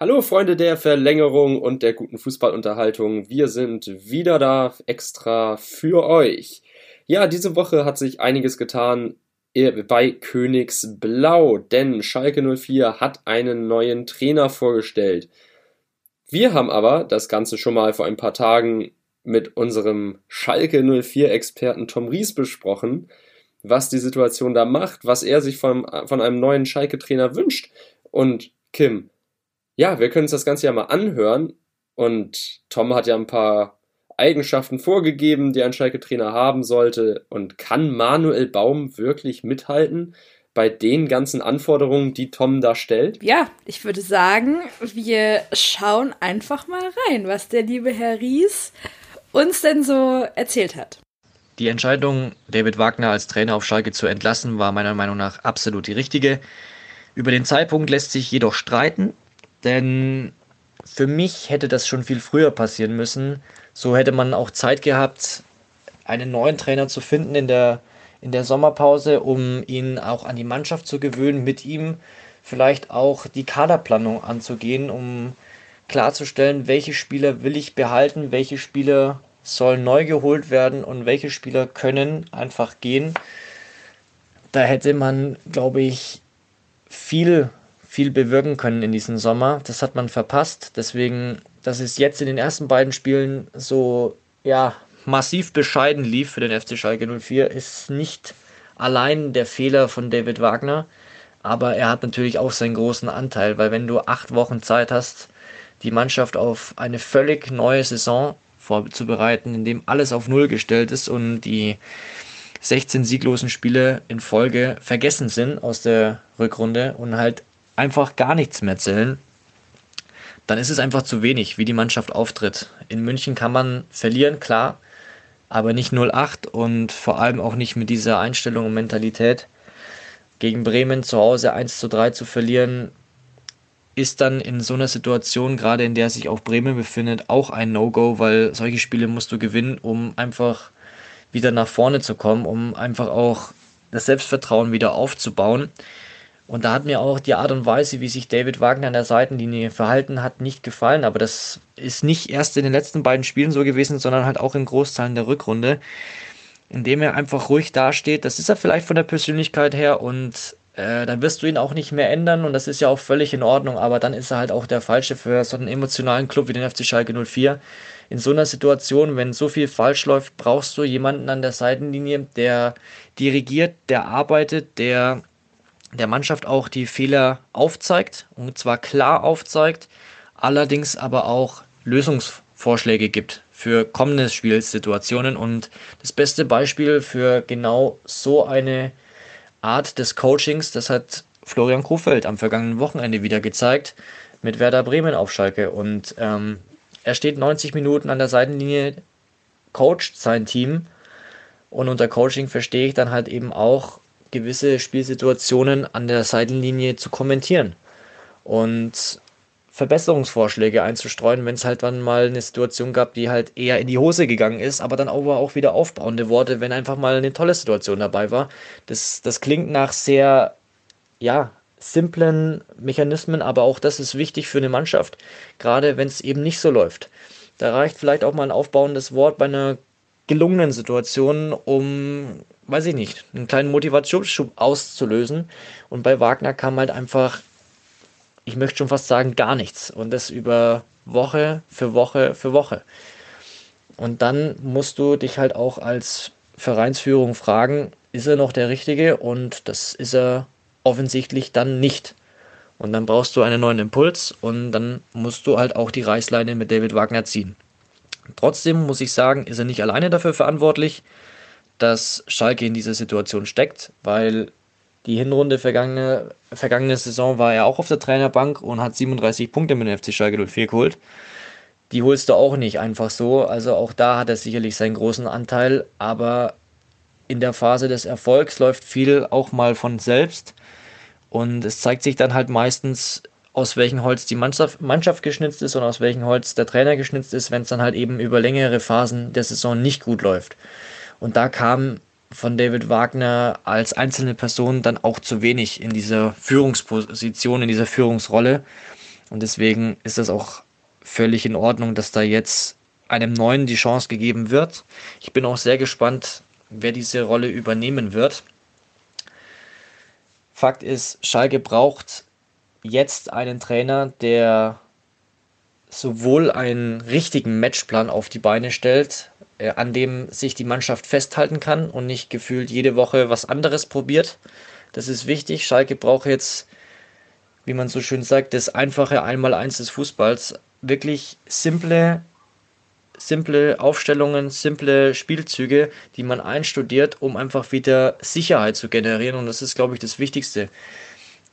Hallo Freunde der Verlängerung und der guten Fußballunterhaltung. Wir sind wieder da extra für euch. Ja, diese Woche hat sich einiges getan bei Königsblau, denn Schalke 04 hat einen neuen Trainer vorgestellt. Wir haben aber das Ganze schon mal vor ein paar Tagen mit unserem Schalke 04 Experten Tom Ries besprochen, was die Situation da macht, was er sich von, von einem neuen Schalke Trainer wünscht. Und Kim, ja, wir können uns das Ganze ja mal anhören. Und Tom hat ja ein paar Eigenschaften vorgegeben, die ein Schalke-Trainer haben sollte. Und kann Manuel Baum wirklich mithalten bei den ganzen Anforderungen, die Tom da stellt? Ja, ich würde sagen, wir schauen einfach mal rein, was der liebe Herr Ries uns denn so erzählt hat. Die Entscheidung, David Wagner als Trainer auf Schalke zu entlassen, war meiner Meinung nach absolut die richtige. Über den Zeitpunkt lässt sich jedoch streiten. Denn für mich hätte das schon viel früher passieren müssen. So hätte man auch Zeit gehabt, einen neuen Trainer zu finden in der, in der Sommerpause, um ihn auch an die Mannschaft zu gewöhnen, mit ihm vielleicht auch die Kaderplanung anzugehen, um klarzustellen, welche Spieler will ich behalten, welche Spieler sollen neu geholt werden und welche Spieler können einfach gehen. Da hätte man, glaube ich, viel viel bewirken können in diesem Sommer. Das hat man verpasst. Deswegen, dass es jetzt in den ersten beiden Spielen so ja, massiv bescheiden lief für den FC Schalke 04, ist nicht allein der Fehler von David Wagner, aber er hat natürlich auch seinen großen Anteil, weil wenn du acht Wochen Zeit hast, die Mannschaft auf eine völlig neue Saison vorzubereiten, in dem alles auf Null gestellt ist und die 16 sieglosen Spiele in Folge vergessen sind aus der Rückrunde und halt einfach gar nichts mehr zählen, dann ist es einfach zu wenig, wie die Mannschaft auftritt. In München kann man verlieren, klar, aber nicht 0-8 und vor allem auch nicht mit dieser Einstellung und Mentalität. Gegen Bremen zu Hause 1 zu 3 zu verlieren, ist dann in so einer Situation, gerade in der sich auch Bremen befindet, auch ein No-Go, weil solche Spiele musst du gewinnen, um einfach wieder nach vorne zu kommen, um einfach auch das Selbstvertrauen wieder aufzubauen. Und da hat mir auch die Art und Weise, wie sich David Wagner an der Seitenlinie verhalten hat, nicht gefallen. Aber das ist nicht erst in den letzten beiden Spielen so gewesen, sondern halt auch in Großteilen der Rückrunde, indem er einfach ruhig dasteht. Das ist er vielleicht von der Persönlichkeit her und äh, dann wirst du ihn auch nicht mehr ändern und das ist ja auch völlig in Ordnung. Aber dann ist er halt auch der Falsche für so einen emotionalen Club wie den FC Schalke 04. In so einer Situation, wenn so viel falsch läuft, brauchst du jemanden an der Seitenlinie, der dirigiert, der arbeitet, der der Mannschaft auch die Fehler aufzeigt und zwar klar aufzeigt, allerdings aber auch Lösungsvorschläge gibt für kommende Spielsituationen. Und das beste Beispiel für genau so eine Art des Coachings, das hat Florian Kofeld am vergangenen Wochenende wieder gezeigt mit Werder Bremen auf Schalke. Und ähm, er steht 90 Minuten an der Seitenlinie, coacht sein Team. Und unter Coaching verstehe ich dann halt eben auch gewisse Spielsituationen an der Seitenlinie zu kommentieren und Verbesserungsvorschläge einzustreuen, wenn es halt dann mal eine Situation gab, die halt eher in die Hose gegangen ist, aber dann aber auch wieder aufbauende Worte, wenn einfach mal eine tolle Situation dabei war. Das, das klingt nach sehr, ja, simplen Mechanismen, aber auch das ist wichtig für eine Mannschaft, gerade wenn es eben nicht so läuft. Da reicht vielleicht auch mal ein aufbauendes Wort bei einer gelungenen Situation, um weiß ich nicht, einen kleinen Motivationsschub auszulösen. Und bei Wagner kam halt einfach, ich möchte schon fast sagen, gar nichts. Und das über Woche für Woche für Woche. Und dann musst du dich halt auch als Vereinsführung fragen, ist er noch der Richtige? Und das ist er offensichtlich dann nicht. Und dann brauchst du einen neuen Impuls und dann musst du halt auch die Reißleine mit David Wagner ziehen. Trotzdem muss ich sagen, ist er nicht alleine dafür verantwortlich dass Schalke in dieser Situation steckt, weil die Hinrunde vergangene, vergangene Saison war er auch auf der Trainerbank und hat 37 Punkte mit dem FC Schalke 04 geholt. Die holst du auch nicht einfach so. Also auch da hat er sicherlich seinen großen Anteil, aber in der Phase des Erfolgs läuft viel auch mal von selbst. Und es zeigt sich dann halt meistens, aus welchem Holz die Mannschaft, Mannschaft geschnitzt ist und aus welchem Holz der Trainer geschnitzt ist, wenn es dann halt eben über längere Phasen der Saison nicht gut läuft. Und da kam von David Wagner als einzelne Person dann auch zu wenig in dieser Führungsposition, in dieser Führungsrolle. Und deswegen ist das auch völlig in Ordnung, dass da jetzt einem Neuen die Chance gegeben wird. Ich bin auch sehr gespannt, wer diese Rolle übernehmen wird. Fakt ist, Schalke braucht jetzt einen Trainer, der sowohl einen richtigen Matchplan auf die Beine stellt, äh, an dem sich die Mannschaft festhalten kann und nicht gefühlt jede Woche was anderes probiert. Das ist wichtig. Schalke braucht jetzt, wie man so schön sagt, das einfache Einmaleins des Fußballs. Wirklich simple, simple Aufstellungen, simple Spielzüge, die man einstudiert, um einfach wieder Sicherheit zu generieren. Und das ist, glaube ich, das Wichtigste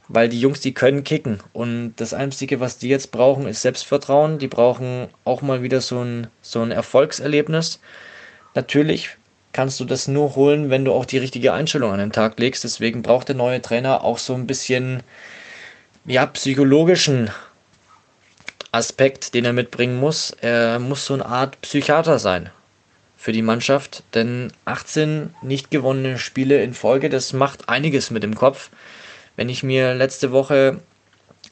weil die Jungs, die können kicken. Und das Einzige, was die jetzt brauchen, ist Selbstvertrauen. Die brauchen auch mal wieder so ein, so ein Erfolgserlebnis. Natürlich kannst du das nur holen, wenn du auch die richtige Einstellung an den Tag legst. Deswegen braucht der neue Trainer auch so ein bisschen ja, psychologischen Aspekt, den er mitbringen muss. Er muss so eine Art Psychiater sein für die Mannschaft, denn 18 nicht gewonnene Spiele in Folge, das macht einiges mit dem Kopf. Wenn ich mir letzte Woche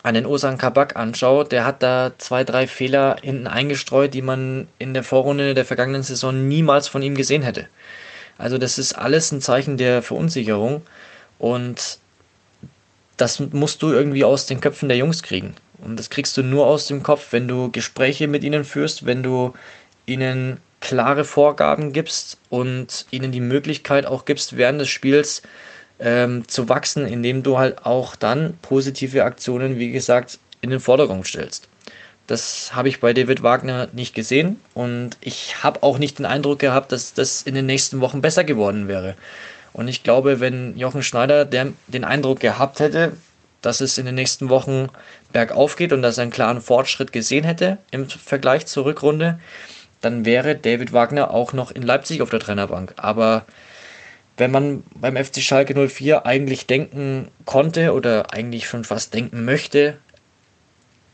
einen Osan Kabak anschaue, der hat da zwei, drei Fehler hinten eingestreut, die man in der Vorrunde der vergangenen Saison niemals von ihm gesehen hätte. Also das ist alles ein Zeichen der Verunsicherung und das musst du irgendwie aus den Köpfen der Jungs kriegen. Und das kriegst du nur aus dem Kopf, wenn du Gespräche mit ihnen führst, wenn du ihnen klare Vorgaben gibst und ihnen die Möglichkeit auch gibst, während des Spiels ähm, zu wachsen, indem du halt auch dann positive Aktionen, wie gesagt, in den Vordergrund stellst. Das habe ich bei David Wagner nicht gesehen und ich habe auch nicht den Eindruck gehabt, dass das in den nächsten Wochen besser geworden wäre. Und ich glaube, wenn Jochen Schneider der, den Eindruck gehabt hätte, dass es in den nächsten Wochen bergauf geht und dass er einen klaren Fortschritt gesehen hätte im Vergleich zur Rückrunde, dann wäre David Wagner auch noch in Leipzig auf der Trainerbank. Aber wenn man beim FC Schalke 04 eigentlich denken konnte oder eigentlich schon fast denken möchte,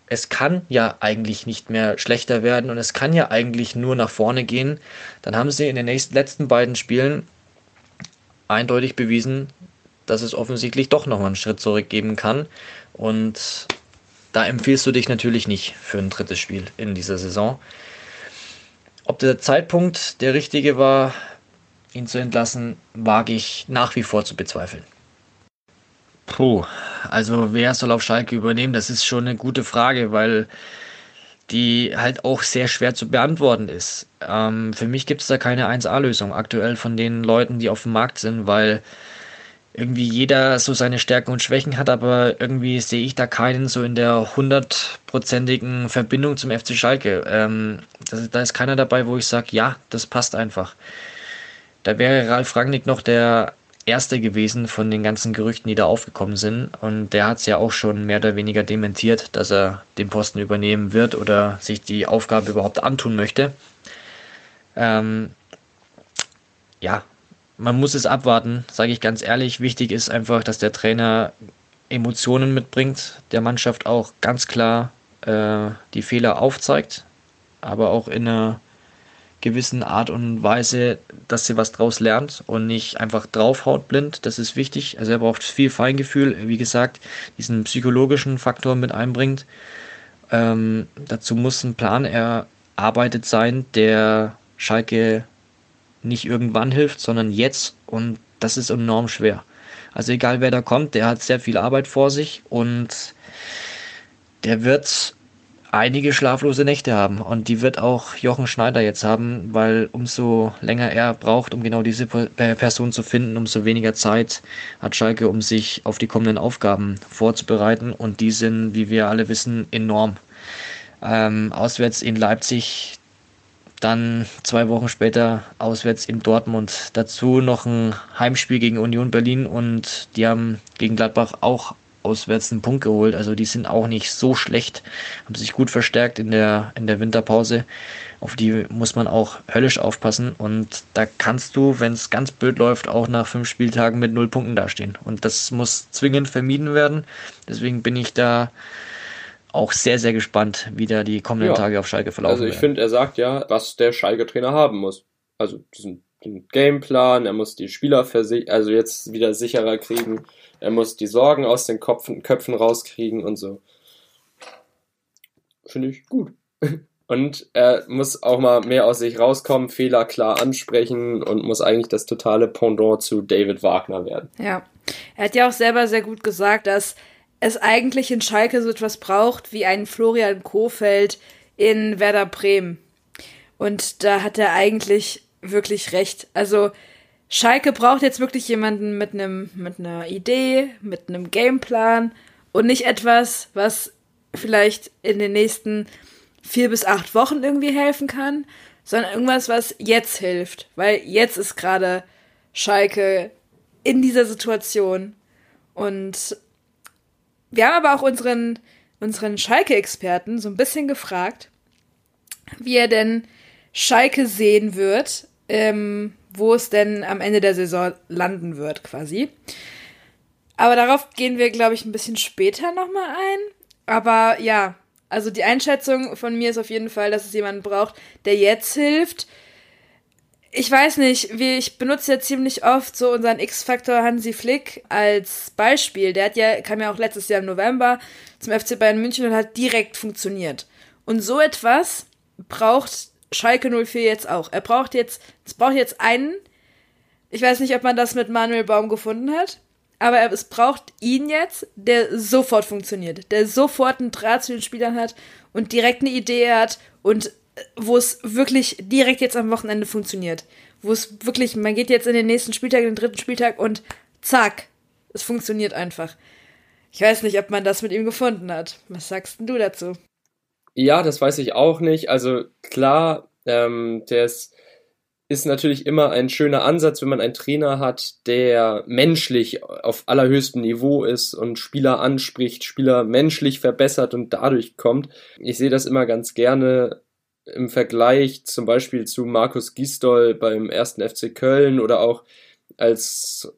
es kann ja eigentlich nicht mehr schlechter werden und es kann ja eigentlich nur nach vorne gehen, dann haben sie in den nächsten, letzten beiden Spielen eindeutig bewiesen, dass es offensichtlich doch nochmal einen Schritt zurückgeben kann. Und da empfiehlst du dich natürlich nicht für ein drittes Spiel in dieser Saison. Ob der Zeitpunkt der richtige war, ihn zu entlassen, wage ich nach wie vor zu bezweifeln. Puh, also wer soll auf Schalke übernehmen? Das ist schon eine gute Frage, weil die halt auch sehr schwer zu beantworten ist. Ähm, für mich gibt es da keine 1A-Lösung aktuell von den Leuten, die auf dem Markt sind, weil irgendwie jeder so seine Stärken und Schwächen hat, aber irgendwie sehe ich da keinen so in der hundertprozentigen Verbindung zum FC Schalke. Ähm, das, da ist keiner dabei, wo ich sage, ja, das passt einfach. Da wäre Ralf Rangnick noch der Erste gewesen von den ganzen Gerüchten, die da aufgekommen sind. Und der hat es ja auch schon mehr oder weniger dementiert, dass er den Posten übernehmen wird oder sich die Aufgabe überhaupt antun möchte. Ähm, ja, man muss es abwarten, sage ich ganz ehrlich. Wichtig ist einfach, dass der Trainer Emotionen mitbringt, der Mannschaft auch ganz klar äh, die Fehler aufzeigt, aber auch in einer gewissen Art und Weise, dass sie was draus lernt und nicht einfach draufhaut blind. Das ist wichtig. Also er braucht viel Feingefühl, wie gesagt, diesen psychologischen Faktor mit einbringt. Ähm, dazu muss ein Plan erarbeitet sein, der Schalke nicht irgendwann hilft, sondern jetzt und das ist enorm schwer. Also egal wer da kommt, der hat sehr viel Arbeit vor sich und der wird einige schlaflose Nächte haben. Und die wird auch Jochen Schneider jetzt haben, weil umso länger er braucht, um genau diese Person zu finden, umso weniger Zeit hat Schalke, um sich auf die kommenden Aufgaben vorzubereiten. Und die sind, wie wir alle wissen, enorm. Ähm, auswärts in Leipzig, dann zwei Wochen später auswärts in Dortmund. Dazu noch ein Heimspiel gegen Union Berlin und die haben gegen Gladbach auch auswärts einen Punkt geholt. Also die sind auch nicht so schlecht, haben sich gut verstärkt in der, in der Winterpause. Auf die muss man auch höllisch aufpassen. Und da kannst du, wenn es ganz blöd läuft, auch nach fünf Spieltagen mit null Punkten dastehen. Und das muss zwingend vermieden werden. Deswegen bin ich da auch sehr, sehr gespannt, wie da die kommenden ja. Tage auf Schalke verlaufen. Also ich finde, er sagt ja, was der Schalke-Trainer haben muss. Also diesen den Gameplan, er muss die Spieler also jetzt wieder sicherer kriegen, er muss die Sorgen aus den Kopfen, Köpfen rauskriegen und so. finde ich gut. Und er muss auch mal mehr aus sich rauskommen, Fehler klar ansprechen und muss eigentlich das totale Pendant zu David Wagner werden. Ja. Er hat ja auch selber sehr gut gesagt, dass es eigentlich in Schalke so etwas braucht wie einen Florian Kofeld in Werder Bremen. Und da hat er eigentlich wirklich recht. Also Schalke braucht jetzt wirklich jemanden mit einem mit einer Idee, mit einem Gameplan und nicht etwas, was vielleicht in den nächsten vier bis acht Wochen irgendwie helfen kann, sondern irgendwas, was jetzt hilft. Weil jetzt ist gerade Schalke in dieser Situation. Und wir haben aber auch unseren, unseren Schalke-Experten so ein bisschen gefragt, wie er denn Schalke sehen wird, ähm, wo es denn am Ende der Saison landen wird, quasi. Aber darauf gehen wir, glaube ich, ein bisschen später nochmal ein. Aber ja, also die Einschätzung von mir ist auf jeden Fall, dass es jemanden braucht, der jetzt hilft. Ich weiß nicht, wie ich benutze ja ziemlich oft so unseren X-Faktor Hansi Flick als Beispiel. Der hat ja, kam ja auch letztes Jahr im November zum FC Bayern München und hat direkt funktioniert. Und so etwas braucht Schalke 04 jetzt auch. Er braucht jetzt, es braucht jetzt einen. Ich weiß nicht, ob man das mit Manuel Baum gefunden hat. Aber es braucht ihn jetzt, der sofort funktioniert, der sofort einen Draht zu den Spielern hat und direkt eine Idee hat und äh, wo es wirklich direkt jetzt am Wochenende funktioniert. Wo es wirklich, man geht jetzt in den nächsten Spieltag, den dritten Spieltag und zack, es funktioniert einfach. Ich weiß nicht, ob man das mit ihm gefunden hat. Was sagst du dazu? Ja, das weiß ich auch nicht. Also klar, ähm, ist ist natürlich immer ein schöner Ansatz, wenn man einen Trainer hat, der menschlich auf allerhöchstem Niveau ist und Spieler anspricht, Spieler menschlich verbessert und dadurch kommt. Ich sehe das immer ganz gerne im Vergleich zum Beispiel zu Markus Gisdol beim ersten FC Köln oder auch als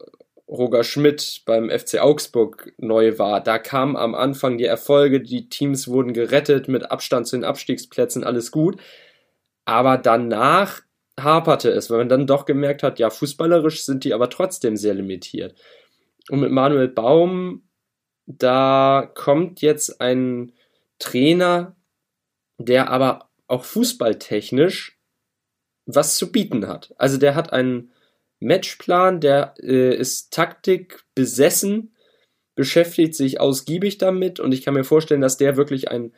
Roger Schmidt beim FC Augsburg neu war. Da kamen am Anfang die Erfolge, die Teams wurden gerettet mit Abstand zu den Abstiegsplätzen, alles gut. Aber danach haperte es, weil man dann doch gemerkt hat, ja, fußballerisch sind die aber trotzdem sehr limitiert. Und mit Manuel Baum, da kommt jetzt ein Trainer, der aber auch fußballtechnisch was zu bieten hat. Also der hat einen Matchplan, der äh, ist Taktik besessen, beschäftigt sich ausgiebig damit und ich kann mir vorstellen, dass der wirklich ein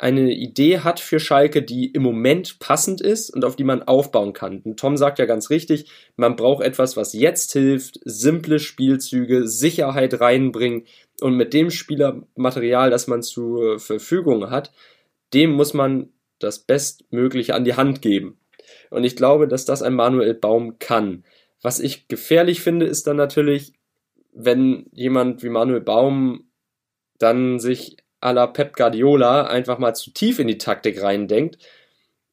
eine Idee hat für Schalke, die im Moment passend ist und auf die man aufbauen kann. Und Tom sagt ja ganz richtig, man braucht etwas, was jetzt hilft, simple Spielzüge, Sicherheit reinbringen und mit dem Spielermaterial, das man zur Verfügung hat, dem muss man das Bestmögliche an die Hand geben. Und ich glaube, dass das ein Manuel Baum kann. Was ich gefährlich finde, ist dann natürlich, wenn jemand wie Manuel Baum dann sich à la Pep Guardiola einfach mal zu tief in die Taktik reindenkt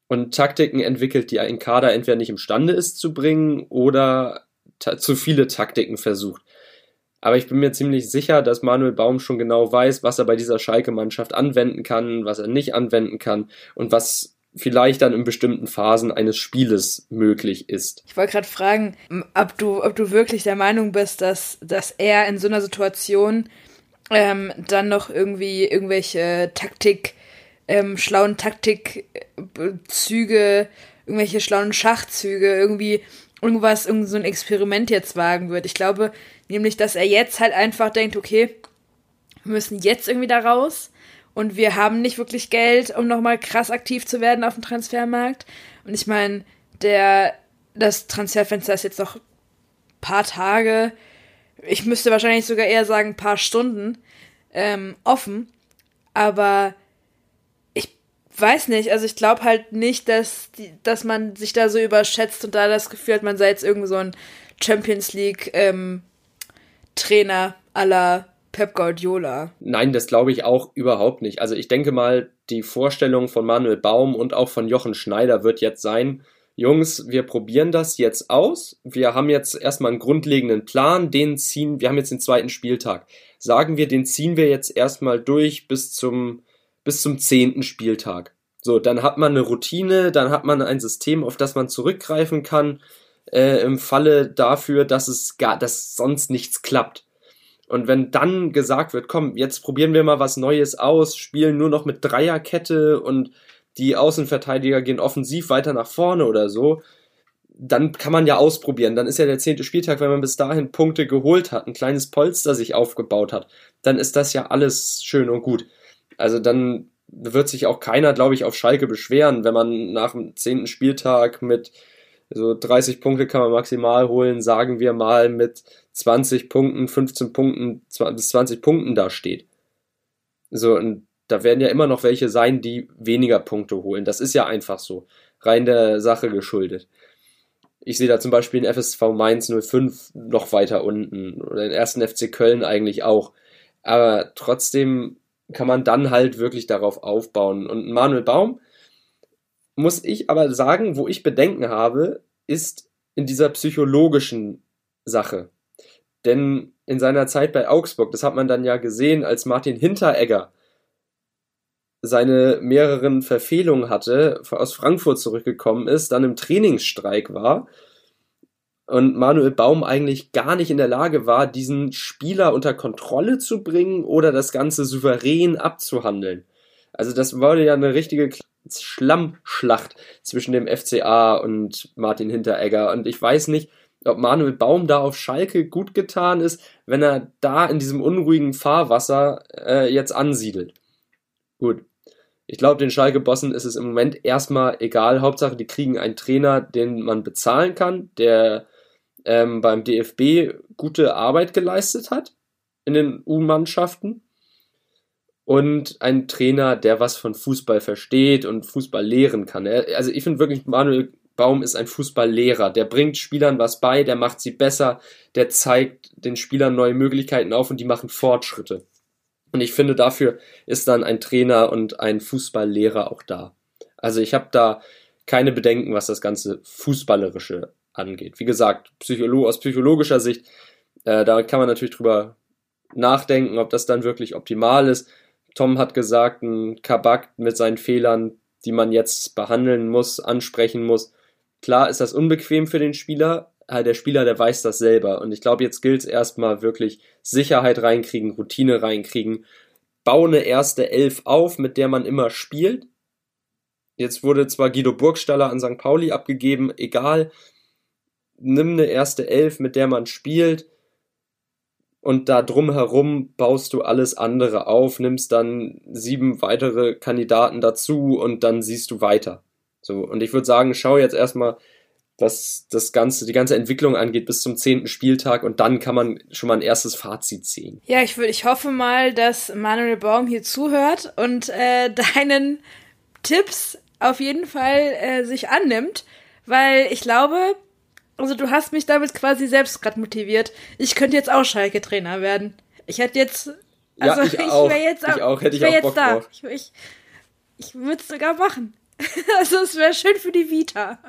und Taktiken entwickelt, die ein Kader entweder nicht imstande ist zu bringen oder zu viele Taktiken versucht. Aber ich bin mir ziemlich sicher, dass Manuel Baum schon genau weiß, was er bei dieser Schalke-Mannschaft anwenden kann, was er nicht anwenden kann und was vielleicht dann in bestimmten Phasen eines Spieles möglich ist. Ich wollte gerade fragen, ob du, ob du wirklich der Meinung bist, dass, dass er in so einer Situation ähm, dann noch irgendwie irgendwelche Taktik, ähm, schlauen Taktikzüge, irgendwelche schlauen Schachzüge, irgendwie irgendwas, irgend so ein Experiment jetzt wagen wird. Ich glaube nämlich, dass er jetzt halt einfach denkt, okay, wir müssen jetzt irgendwie da raus und wir haben nicht wirklich Geld, um nochmal krass aktiv zu werden auf dem Transfermarkt. Und ich meine, der, das Transferfenster ist jetzt noch paar Tage ich müsste wahrscheinlich sogar eher sagen, paar Stunden ähm, offen. Aber ich weiß nicht, also ich glaube halt nicht, dass, die, dass man sich da so überschätzt und da das Gefühl hat, man sei jetzt irgend so ein Champions League ähm, Trainer aller Pep Guardiola. Nein, das glaube ich auch überhaupt nicht. Also ich denke mal, die Vorstellung von Manuel Baum und auch von Jochen Schneider wird jetzt sein, Jungs, wir probieren das jetzt aus. Wir haben jetzt erstmal einen grundlegenden Plan, den ziehen, wir haben jetzt den zweiten Spieltag. Sagen wir, den ziehen wir jetzt erstmal durch bis zum, bis zum zehnten Spieltag. So, dann hat man eine Routine, dann hat man ein System, auf das man zurückgreifen kann, äh, im Falle dafür, dass es gar, dass sonst nichts klappt. Und wenn dann gesagt wird, komm, jetzt probieren wir mal was Neues aus, spielen nur noch mit Dreierkette und die Außenverteidiger gehen offensiv weiter nach vorne oder so, dann kann man ja ausprobieren. Dann ist ja der zehnte Spieltag, wenn man bis dahin Punkte geholt hat, ein kleines Polster sich aufgebaut hat, dann ist das ja alles schön und gut. Also dann wird sich auch keiner, glaube ich, auf Schalke beschweren, wenn man nach dem zehnten Spieltag mit so 30 Punkte kann man maximal holen, sagen wir mal mit 20 Punkten, 15 Punkten bis 20 Punkten da steht. So, und da werden ja immer noch welche sein, die weniger Punkte holen. Das ist ja einfach so. Rein der Sache geschuldet. Ich sehe da zum Beispiel den FSV Mainz 05 noch weiter unten oder den ersten FC Köln eigentlich auch. Aber trotzdem kann man dann halt wirklich darauf aufbauen. Und Manuel Baum, muss ich aber sagen, wo ich Bedenken habe, ist in dieser psychologischen Sache. Denn in seiner Zeit bei Augsburg, das hat man dann ja gesehen, als Martin Hinteregger seine mehreren Verfehlungen hatte, aus Frankfurt zurückgekommen ist, dann im Trainingsstreik war und Manuel Baum eigentlich gar nicht in der Lage war, diesen Spieler unter Kontrolle zu bringen oder das Ganze souverän abzuhandeln. Also das wurde ja eine richtige Schlammschlacht zwischen dem FCA und Martin Hinteregger und ich weiß nicht, ob Manuel Baum da auf Schalke gut getan ist, wenn er da in diesem unruhigen Fahrwasser äh, jetzt ansiedelt. Gut. Ich glaube, den Schalke-Bossen ist es im Moment erstmal egal. Hauptsache, die kriegen einen Trainer, den man bezahlen kann, der ähm, beim DFB gute Arbeit geleistet hat in den U-Mannschaften. Und ein Trainer, der was von Fußball versteht und Fußball lehren kann. Also ich finde wirklich, Manuel Baum ist ein Fußballlehrer. Der bringt Spielern was bei, der macht sie besser, der zeigt den Spielern neue Möglichkeiten auf und die machen Fortschritte. Und ich finde, dafür ist dann ein Trainer und ein Fußballlehrer auch da. Also ich habe da keine Bedenken, was das ganze Fußballerische angeht. Wie gesagt, Psycholo aus psychologischer Sicht, äh, da kann man natürlich drüber nachdenken, ob das dann wirklich optimal ist. Tom hat gesagt, ein Kabak mit seinen Fehlern, die man jetzt behandeln muss, ansprechen muss. Klar ist das unbequem für den Spieler, äh, der Spieler, der weiß das selber. Und ich glaube, jetzt gilt es erstmal wirklich Sicherheit reinkriegen, Routine reinkriegen. Baue eine erste Elf auf, mit der man immer spielt. Jetzt wurde zwar Guido Burgstaller an St. Pauli abgegeben, egal. Nimm eine erste Elf, mit der man spielt. Und da drumherum baust du alles andere auf, nimmst dann sieben weitere Kandidaten dazu und dann siehst du weiter. So, und ich würde sagen, schau jetzt erstmal, was das ganze, die ganze Entwicklung angeht bis zum zehnten Spieltag und dann kann man schon mal ein erstes Fazit ziehen. Ja, ich würde, ich hoffe mal, dass Manuel Baum hier zuhört und äh, deinen Tipps auf jeden Fall äh, sich annimmt, weil ich glaube, also du hast mich damit quasi selbst gerade motiviert. Ich könnte jetzt auch Schalke-Trainer werden. Ich hätte jetzt, also ja, ich, ich wäre jetzt auch, ich auch, hätte ich, ich auch Bock da. Drauf. Ich, ich, ich würde es sogar machen. also es wäre schön für die Vita.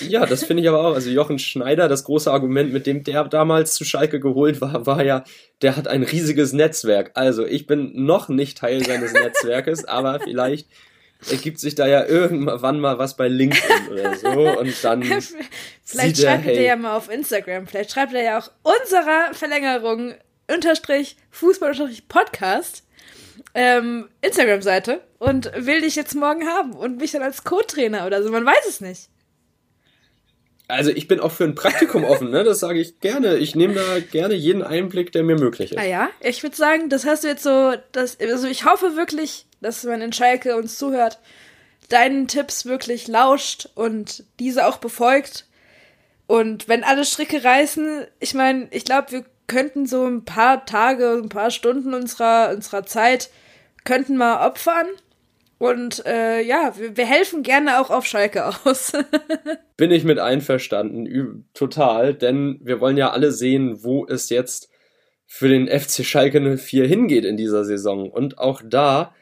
Ja, das finde ich aber auch. Also Jochen Schneider, das große Argument, mit dem der damals zu Schalke geholt war, war ja, der hat ein riesiges Netzwerk. Also ich bin noch nicht Teil seines Netzwerkes, aber vielleicht ergibt sich da ja irgendwann mal was bei LinkedIn oder so und dann vielleicht schreibt er, hey, ja mal auf Instagram, vielleicht schreibt er ja auch unserer Verlängerung unterstrich Fußball unterstrich Podcast ähm, Instagram-Seite und will dich jetzt morgen haben und mich dann als Co-Trainer oder so. Man weiß es nicht. Also ich bin auch für ein Praktikum offen, ne? Das sage ich gerne. Ich nehme da gerne jeden Einblick, der mir möglich ist. Ah ja, ich würde sagen, das hast du jetzt so, das, also ich hoffe wirklich, dass man in Schalke uns zuhört, deinen Tipps wirklich lauscht und diese auch befolgt. Und wenn alle Stricke reißen, ich meine, ich glaube, wir könnten so ein paar Tage, ein paar Stunden unserer, unserer Zeit könnten wir opfern und äh, ja, wir, wir, helfen gerne auch auf Schalke aus. Bin ich mit einverstanden, total, denn wir wollen ja alle sehen, wo es jetzt für den FC Schalke 04 hingeht in dieser Saison. Und auch da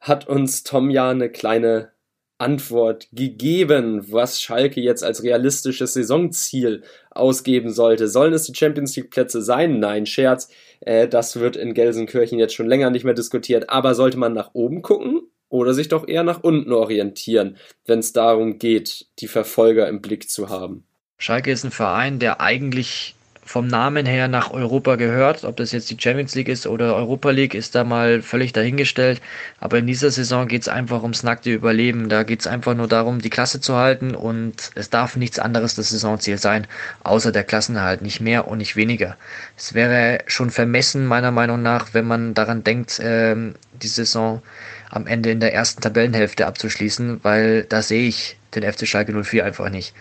hat uns Tom ja eine kleine Antwort gegeben, was Schalke jetzt als realistisches Saisonziel ausgeben sollte. Sollen es die Champions League Plätze sein? Nein, Scherz. Äh, das wird in Gelsenkirchen jetzt schon länger nicht mehr diskutiert. Aber sollte man nach oben gucken? Oder sich doch eher nach unten orientieren, wenn es darum geht, die Verfolger im Blick zu haben. Schalke ist ein Verein, der eigentlich vom Namen her nach Europa gehört. Ob das jetzt die Champions League ist oder Europa League, ist da mal völlig dahingestellt. Aber in dieser Saison geht es einfach ums nackte Überleben. Da geht es einfach nur darum, die Klasse zu halten und es darf nichts anderes das Saisonziel sein, außer der Klassenerhalt. Nicht mehr und nicht weniger. Es wäre schon vermessen, meiner Meinung nach, wenn man daran denkt, ähm, die Saison am Ende in der ersten Tabellenhälfte abzuschließen, weil da sehe ich den FC Schalke 04 einfach nicht.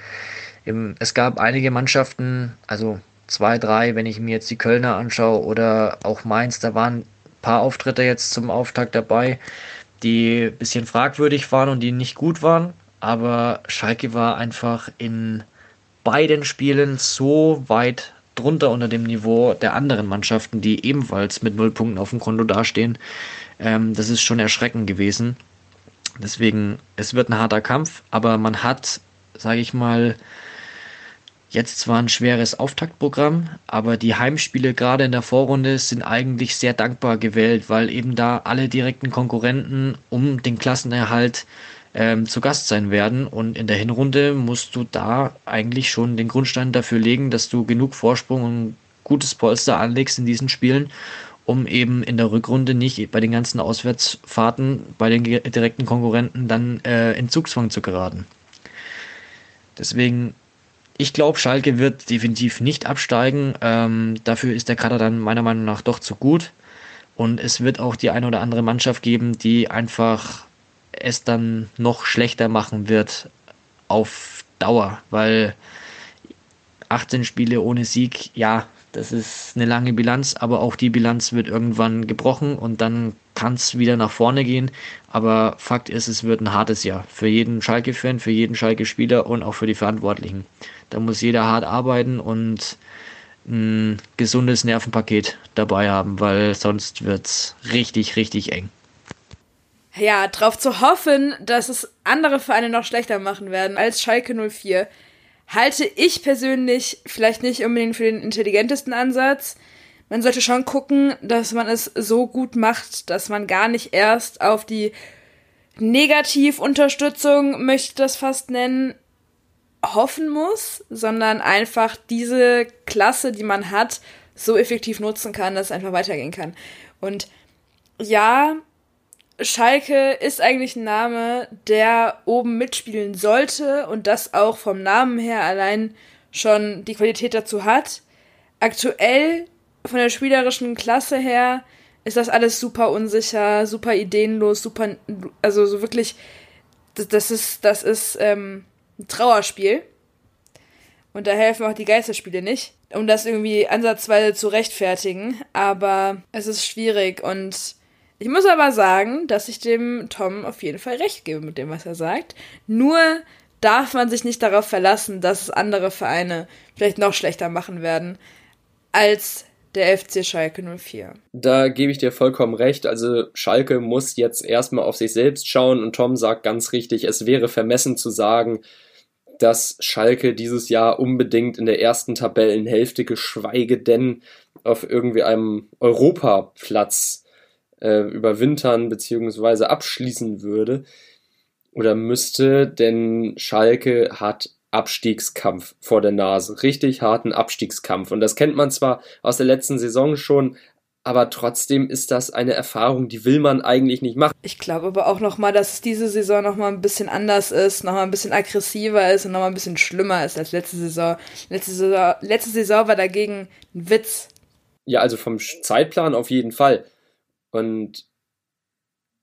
Es gab einige Mannschaften, also zwei, drei, wenn ich mir jetzt die Kölner anschaue oder auch Mainz, da waren ein paar Auftritte jetzt zum Auftakt dabei, die ein bisschen fragwürdig waren und die nicht gut waren. Aber Schalke war einfach in beiden Spielen so weit drunter unter dem Niveau der anderen Mannschaften, die ebenfalls mit null Punkten auf dem Konto dastehen. Ähm, das ist schon erschreckend gewesen. Deswegen, es wird ein harter Kampf, aber man hat, sage ich mal, Jetzt zwar ein schweres Auftaktprogramm, aber die Heimspiele gerade in der Vorrunde sind eigentlich sehr dankbar gewählt, weil eben da alle direkten Konkurrenten um den Klassenerhalt ähm, zu Gast sein werden. Und in der Hinrunde musst du da eigentlich schon den Grundstein dafür legen, dass du genug Vorsprung und gutes Polster anlegst in diesen Spielen, um eben in der Rückrunde nicht bei den ganzen Auswärtsfahrten bei den direkten Konkurrenten dann äh, in Zugzwang zu geraten. Deswegen ich glaube, Schalke wird definitiv nicht absteigen. Ähm, dafür ist der Kader dann meiner Meinung nach doch zu gut. Und es wird auch die eine oder andere Mannschaft geben, die einfach es dann noch schlechter machen wird auf Dauer, weil 18 Spiele ohne Sieg, ja, das ist eine lange Bilanz, aber auch die Bilanz wird irgendwann gebrochen und dann kann es wieder nach vorne gehen. Aber Fakt ist, es wird ein hartes Jahr für jeden Schalke-Fan, für jeden Schalke-Spieler und auch für die Verantwortlichen. Da muss jeder hart arbeiten und ein gesundes Nervenpaket dabei haben, weil sonst wird es richtig, richtig eng. Ja, darauf zu hoffen, dass es andere Vereine noch schlechter machen werden als Schalke 04, halte ich persönlich vielleicht nicht unbedingt für den intelligentesten Ansatz. Man sollte schon gucken, dass man es so gut macht, dass man gar nicht erst auf die Negativunterstützung, möchte ich das fast nennen, hoffen muss, sondern einfach diese Klasse, die man hat, so effektiv nutzen kann, dass es einfach weitergehen kann. Und ja, Schalke ist eigentlich ein Name, der oben mitspielen sollte und das auch vom Namen her allein schon die Qualität dazu hat. Aktuell von der spielerischen Klasse her ist das alles super unsicher, super ideenlos, super, also so wirklich, das, das ist, das ist ähm, ein Trauerspiel. Und da helfen auch die Geisterspiele nicht, um das irgendwie ansatzweise zu rechtfertigen. Aber es ist schwierig und ich muss aber sagen, dass ich dem Tom auf jeden Fall recht gebe mit dem, was er sagt. Nur darf man sich nicht darauf verlassen, dass es andere Vereine vielleicht noch schlechter machen werden als der FC Schalke 04. Da gebe ich dir vollkommen recht. Also Schalke muss jetzt erstmal auf sich selbst schauen und Tom sagt ganz richtig, es wäre vermessen zu sagen, dass Schalke dieses Jahr unbedingt in der ersten Tabellenhälfte, geschweige denn auf irgendwie einem Europaplatz äh, überwintern bzw. abschließen würde oder müsste, denn Schalke hat Abstiegskampf vor der Nase, richtig harten Abstiegskampf. Und das kennt man zwar aus der letzten Saison schon, aber trotzdem ist das eine Erfahrung, die will man eigentlich nicht machen. Ich glaube aber auch nochmal, dass es diese Saison nochmal ein bisschen anders ist, nochmal ein bisschen aggressiver ist und nochmal ein bisschen schlimmer ist als letzte Saison. Letzte Saison, letzte Saison war dagegen ein Witz. Ja, also vom Zeitplan auf jeden Fall. Und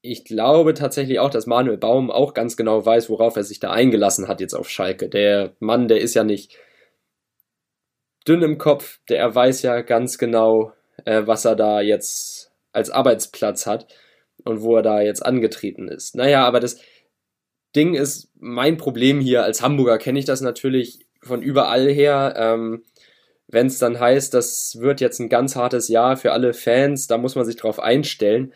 ich glaube tatsächlich auch, dass Manuel Baum auch ganz genau weiß, worauf er sich da eingelassen hat jetzt auf Schalke. Der Mann, der ist ja nicht dünn im Kopf, der weiß ja ganz genau, äh, was er da jetzt als Arbeitsplatz hat und wo er da jetzt angetreten ist. Naja, aber das Ding ist, mein Problem hier als Hamburger kenne ich das natürlich von überall her. Ähm, Wenn es dann heißt, das wird jetzt ein ganz hartes Jahr für alle Fans, da muss man sich drauf einstellen.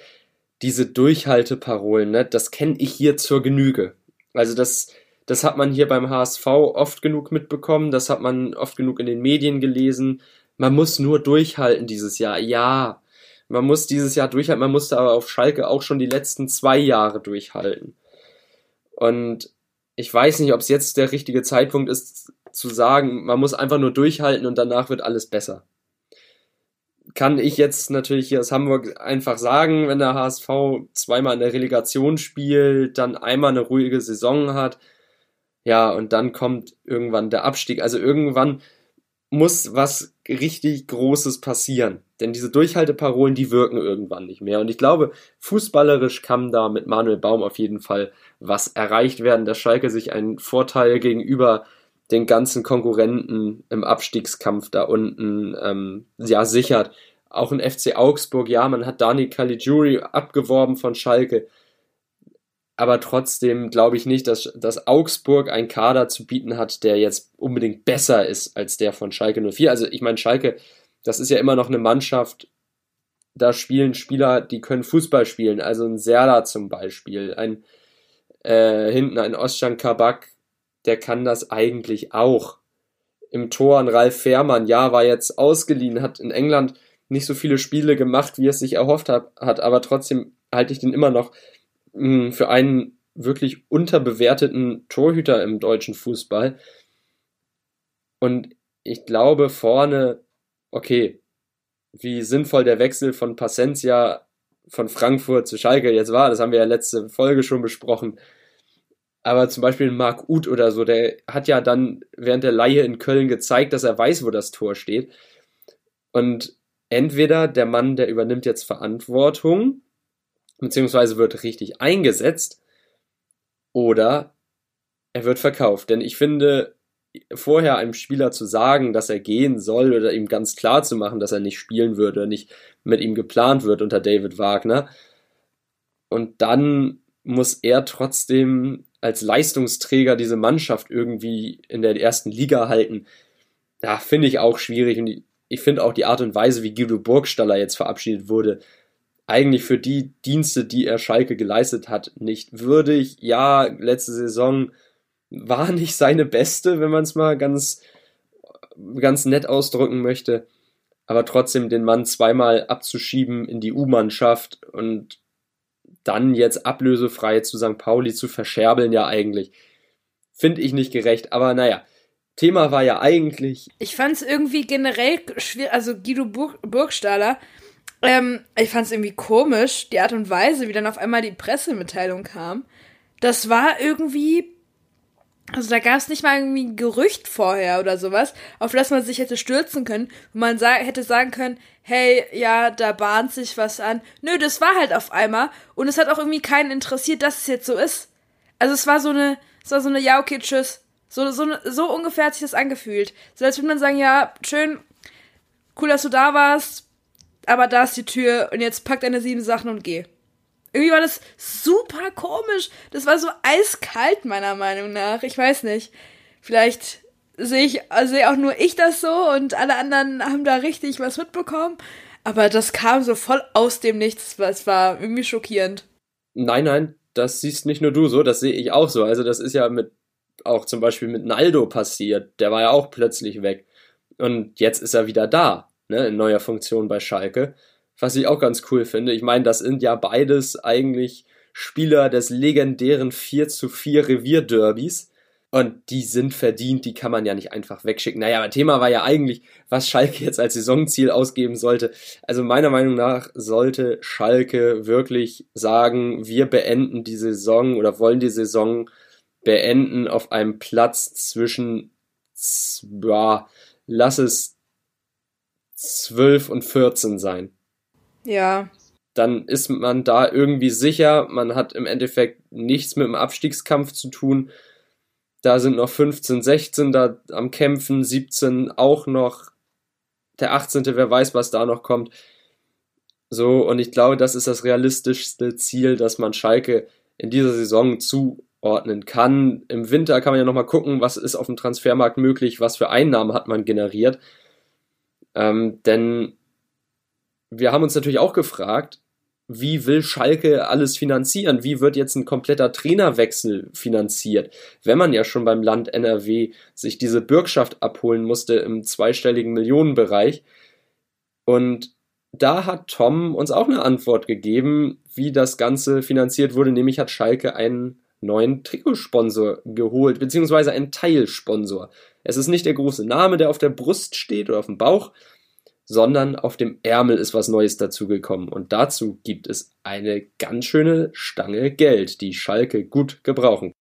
Diese Durchhalteparolen, ne, das kenne ich hier zur Genüge. Also das, das hat man hier beim HSV oft genug mitbekommen, das hat man oft genug in den Medien gelesen man muss nur durchhalten dieses Jahr. Ja, man muss dieses Jahr durchhalten, man musste aber auf Schalke auch schon die letzten zwei Jahre durchhalten. Und ich weiß nicht, ob es jetzt der richtige Zeitpunkt ist, zu sagen, man muss einfach nur durchhalten und danach wird alles besser. Kann ich jetzt natürlich hier aus Hamburg einfach sagen, wenn der HSV zweimal in der Relegation spielt, dann einmal eine ruhige Saison hat, ja, und dann kommt irgendwann der Abstieg. Also irgendwann muss was richtig Großes passieren. Denn diese Durchhalteparolen, die wirken irgendwann nicht mehr. Und ich glaube, fußballerisch kann da mit Manuel Baum auf jeden Fall was erreicht werden, dass Schalke sich einen Vorteil gegenüber den ganzen Konkurrenten im Abstiegskampf da unten ähm, ja sichert. Auch in FC Augsburg, ja, man hat Dani Caligiuri abgeworben von Schalke aber trotzdem glaube ich nicht, dass, dass Augsburg einen Kader zu bieten hat, der jetzt unbedingt besser ist als der von Schalke 04. Also ich meine, Schalke, das ist ja immer noch eine Mannschaft, da spielen Spieler, die können Fußball spielen, also ein Serda zum Beispiel, ein äh, hinten ein Ostjan Kabak, der kann das eigentlich auch. Im Tor ein Ralf Fährmann, ja, war jetzt ausgeliehen, hat in England nicht so viele Spiele gemacht, wie es sich erhofft hat, hat aber trotzdem halte ich den immer noch für einen wirklich unterbewerteten Torhüter im deutschen Fußball. Und ich glaube vorne, okay, wie sinnvoll der Wechsel von Pacencia von Frankfurt zu Schalke jetzt war, das haben wir ja letzte Folge schon besprochen. Aber zum Beispiel Marc Uth oder so, der hat ja dann während der Laie in Köln gezeigt, dass er weiß, wo das Tor steht. Und entweder der Mann, der übernimmt jetzt Verantwortung beziehungsweise wird richtig eingesetzt oder er wird verkauft. Denn ich finde, vorher einem Spieler zu sagen, dass er gehen soll oder ihm ganz klar zu machen, dass er nicht spielen würde, oder nicht mit ihm geplant wird unter David Wagner. Und dann muss er trotzdem als Leistungsträger diese Mannschaft irgendwie in der ersten Liga halten. Ja, finde ich auch schwierig. Und ich finde auch die Art und Weise, wie Guido Burgstaller jetzt verabschiedet wurde, eigentlich für die Dienste, die er Schalke geleistet hat, nicht würdig. Ja, letzte Saison war nicht seine beste, wenn man es mal ganz, ganz nett ausdrücken möchte. Aber trotzdem den Mann zweimal abzuschieben in die U-Mannschaft und dann jetzt ablösefrei zu St. Pauli zu verscherbeln, ja eigentlich, finde ich nicht gerecht. Aber naja, Thema war ja eigentlich. Ich fand es irgendwie generell schwierig, also Guido Burgstaller ähm, ich fand es irgendwie komisch, die Art und Weise, wie dann auf einmal die Pressemitteilung kam. Das war irgendwie. Also da gab es nicht mal irgendwie ein Gerücht vorher oder sowas, auf das man sich hätte stürzen können, wo man sa hätte sagen können, hey, ja, da bahnt sich was an. Nö, das war halt auf einmal und es hat auch irgendwie keinen interessiert, dass es jetzt so ist. Also es war so eine, es war so eine, ja, okay, tschüss. So, so, so ungefähr hat sich das angefühlt. So als würde man sagen, ja, schön, cool, dass du da warst, aber da ist die Tür und jetzt pack deine sieben Sachen und geh. Irgendwie war das super komisch. Das war so eiskalt, meiner Meinung nach. Ich weiß nicht. Vielleicht sehe ich, sehe auch nur ich das so und alle anderen haben da richtig was mitbekommen. Aber das kam so voll aus dem Nichts. Es war irgendwie schockierend. Nein, nein, das siehst nicht nur du so, das sehe ich auch so. Also das ist ja mit, auch zum Beispiel mit Naldo passiert. Der war ja auch plötzlich weg. Und jetzt ist er wieder da ne, in neuer Funktion bei Schalke. Was ich auch ganz cool finde. Ich meine, das sind ja beides eigentlich Spieler des legendären 4 zu 4 Revierderbys. Und die sind verdient, die kann man ja nicht einfach wegschicken. Naja, aber Thema war ja eigentlich, was Schalke jetzt als Saisonziel ausgeben sollte. Also meiner Meinung nach sollte Schalke wirklich sagen, wir beenden die Saison oder wollen die Saison beenden auf einem Platz zwischen, ja, lass es 12 und 14 sein. Ja. Dann ist man da irgendwie sicher. Man hat im Endeffekt nichts mit dem Abstiegskampf zu tun. Da sind noch 15, 16 da am Kämpfen, 17 auch noch. Der 18. wer weiß, was da noch kommt. So, und ich glaube, das ist das realistischste Ziel, dass man Schalke in dieser Saison zuordnen kann. Im Winter kann man ja nochmal gucken, was ist auf dem Transfermarkt möglich, was für Einnahmen hat man generiert. Ähm, denn wir haben uns natürlich auch gefragt, wie will Schalke alles finanzieren? Wie wird jetzt ein kompletter Trainerwechsel finanziert? Wenn man ja schon beim Land NRW sich diese Bürgschaft abholen musste im zweistelligen Millionenbereich. Und da hat Tom uns auch eine Antwort gegeben, wie das Ganze finanziert wurde, nämlich hat Schalke einen neuen Trikotsponsor geholt, beziehungsweise einen Teilsponsor. Es ist nicht der große Name, der auf der Brust steht oder auf dem Bauch, sondern auf dem Ärmel ist was Neues dazugekommen. Und dazu gibt es eine ganz schöne Stange Geld, die Schalke gut gebrauchen.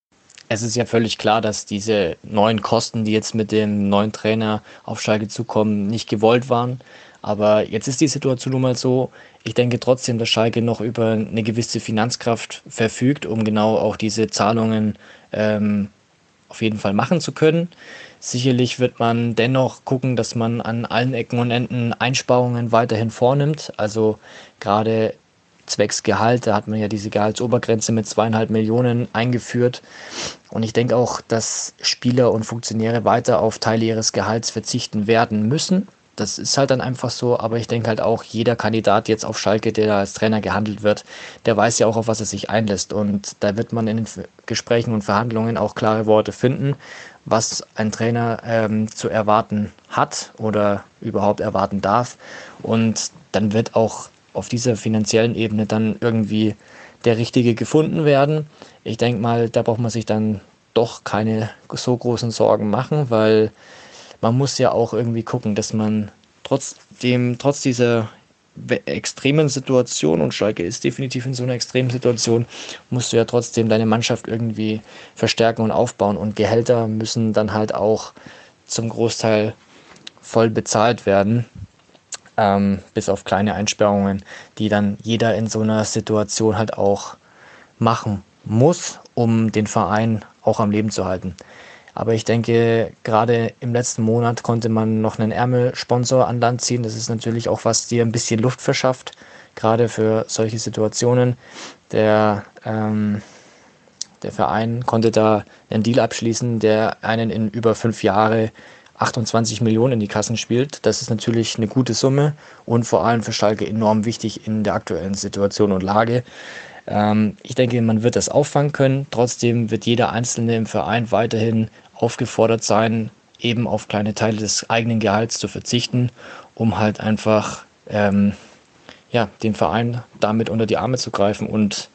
Es ist ja völlig klar, dass diese neuen Kosten, die jetzt mit dem neuen Trainer auf Schalke zukommen, nicht gewollt waren. Aber jetzt ist die Situation nun mal so. Ich denke trotzdem, dass Schalke noch über eine gewisse Finanzkraft verfügt, um genau auch diese Zahlungen ähm, auf jeden Fall machen zu können. Sicherlich wird man dennoch gucken, dass man an allen Ecken und Enden Einsparungen weiterhin vornimmt. Also gerade zwecks Gehalt, da hat man ja diese Gehaltsobergrenze mit zweieinhalb Millionen eingeführt. Und ich denke auch, dass Spieler und Funktionäre weiter auf Teile ihres Gehalts verzichten werden müssen. Das ist halt dann einfach so, aber ich denke halt auch, jeder Kandidat jetzt auf Schalke, der da als Trainer gehandelt wird, der weiß ja auch, auf was er sich einlässt. Und da wird man in den Gesprächen und Verhandlungen auch klare Worte finden was ein Trainer ähm, zu erwarten hat oder überhaupt erwarten darf. Und dann wird auch auf dieser finanziellen Ebene dann irgendwie der Richtige gefunden werden. Ich denke mal, da braucht man sich dann doch keine so großen Sorgen machen, weil man muss ja auch irgendwie gucken, dass man trotzdem, trotz dieser extremen Situation und Schalke ist definitiv in so einer extremen Situation, musst du ja trotzdem deine Mannschaft irgendwie verstärken und aufbauen und Gehälter müssen dann halt auch zum Großteil voll bezahlt werden, ähm, bis auf kleine Einsperrungen, die dann jeder in so einer Situation halt auch machen muss, um den Verein auch am Leben zu halten. Aber ich denke, gerade im letzten Monat konnte man noch einen Ärmelsponsor an Land ziehen. Das ist natürlich auch was dir ein bisschen Luft verschafft, gerade für solche Situationen. Der, ähm, der Verein konnte da einen Deal abschließen, der einen in über fünf Jahre 28 Millionen in die Kassen spielt. Das ist natürlich eine gute Summe und vor allem für Schalke enorm wichtig in der aktuellen Situation und Lage. Ähm, ich denke, man wird das auffangen können. Trotzdem wird jeder Einzelne im Verein weiterhin aufgefordert sein, eben auf kleine Teile des eigenen Gehalts zu verzichten, um halt einfach ähm, ja, den Verein damit unter die Arme zu greifen und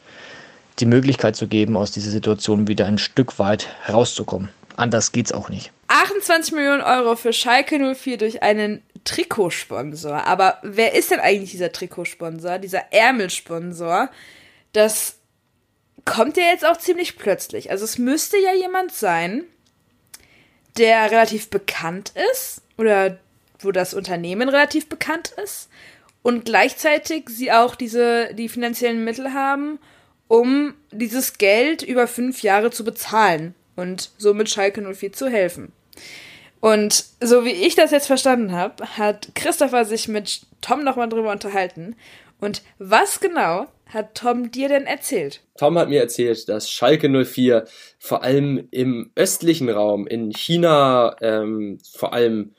die Möglichkeit zu geben, aus dieser Situation wieder ein Stück weit herauszukommen. Anders geht's auch nicht. 28 Millionen Euro für Schalke 04 durch einen Trikotsponsor. Aber wer ist denn eigentlich dieser Trikotsponsor, dieser Ärmelsponsor? Das kommt ja jetzt auch ziemlich plötzlich. Also es müsste ja jemand sein, der relativ bekannt ist oder wo das Unternehmen relativ bekannt ist und gleichzeitig sie auch diese die finanziellen Mittel haben, um dieses Geld über fünf Jahre zu bezahlen und somit Schalke 04 zu helfen. Und so wie ich das jetzt verstanden habe, hat Christopher sich mit Tom nochmal drüber unterhalten. Und was genau hat Tom dir denn erzählt? Tom hat mir erzählt, dass Schalke 04 vor allem im östlichen Raum, in China, ähm, vor allem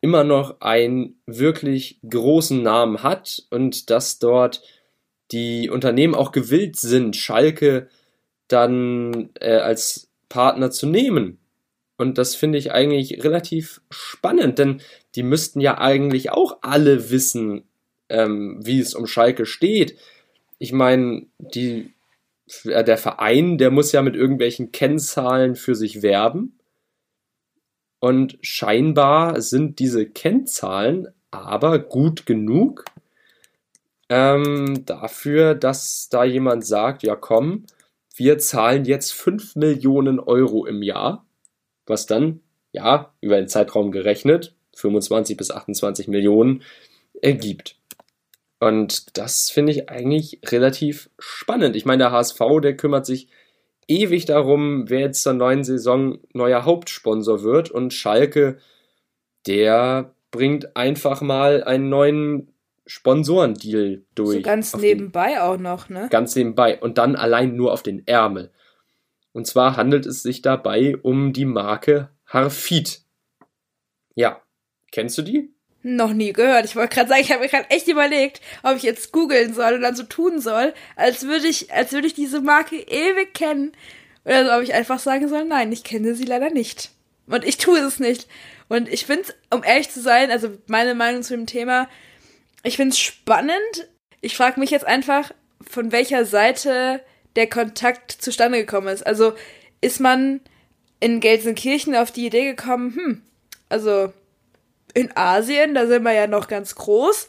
immer noch einen wirklich großen Namen hat und dass dort die Unternehmen auch gewillt sind, Schalke dann äh, als Partner zu nehmen. Und das finde ich eigentlich relativ spannend, denn die müssten ja eigentlich auch alle wissen, ähm, wie es um Schalke steht ich meine, die, äh, der Verein, der muss ja mit irgendwelchen Kennzahlen für sich werben. Und scheinbar sind diese Kennzahlen aber gut genug ähm, dafür, dass da jemand sagt, ja komm, wir zahlen jetzt 5 Millionen Euro im Jahr, was dann, ja, über den Zeitraum gerechnet, 25 bis 28 Millionen ergibt. Und das finde ich eigentlich relativ spannend. Ich meine, der HSV, der kümmert sich ewig darum, wer jetzt zur neuen Saison neuer Hauptsponsor wird. Und Schalke, der bringt einfach mal einen neuen Sponsorendeal durch. So ganz nebenbei den, auch noch, ne? Ganz nebenbei. Und dann allein nur auf den Ärmel. Und zwar handelt es sich dabei um die Marke Harfit. Ja, kennst du die? Noch nie gehört. Ich wollte gerade sagen, ich habe mir gerade echt überlegt, ob ich jetzt googeln soll und dann so tun soll, als würde ich, als würde ich diese Marke ewig kennen. Oder ob ich einfach sagen soll, nein, ich kenne sie leider nicht. Und ich tue es nicht. Und ich finde es, um ehrlich zu sein, also meine Meinung zu dem Thema, ich finde es spannend. Ich frage mich jetzt einfach, von welcher Seite der Kontakt zustande gekommen ist. Also ist man in Gelsenkirchen auf die Idee gekommen, hm, also in Asien, da sind wir ja noch ganz groß.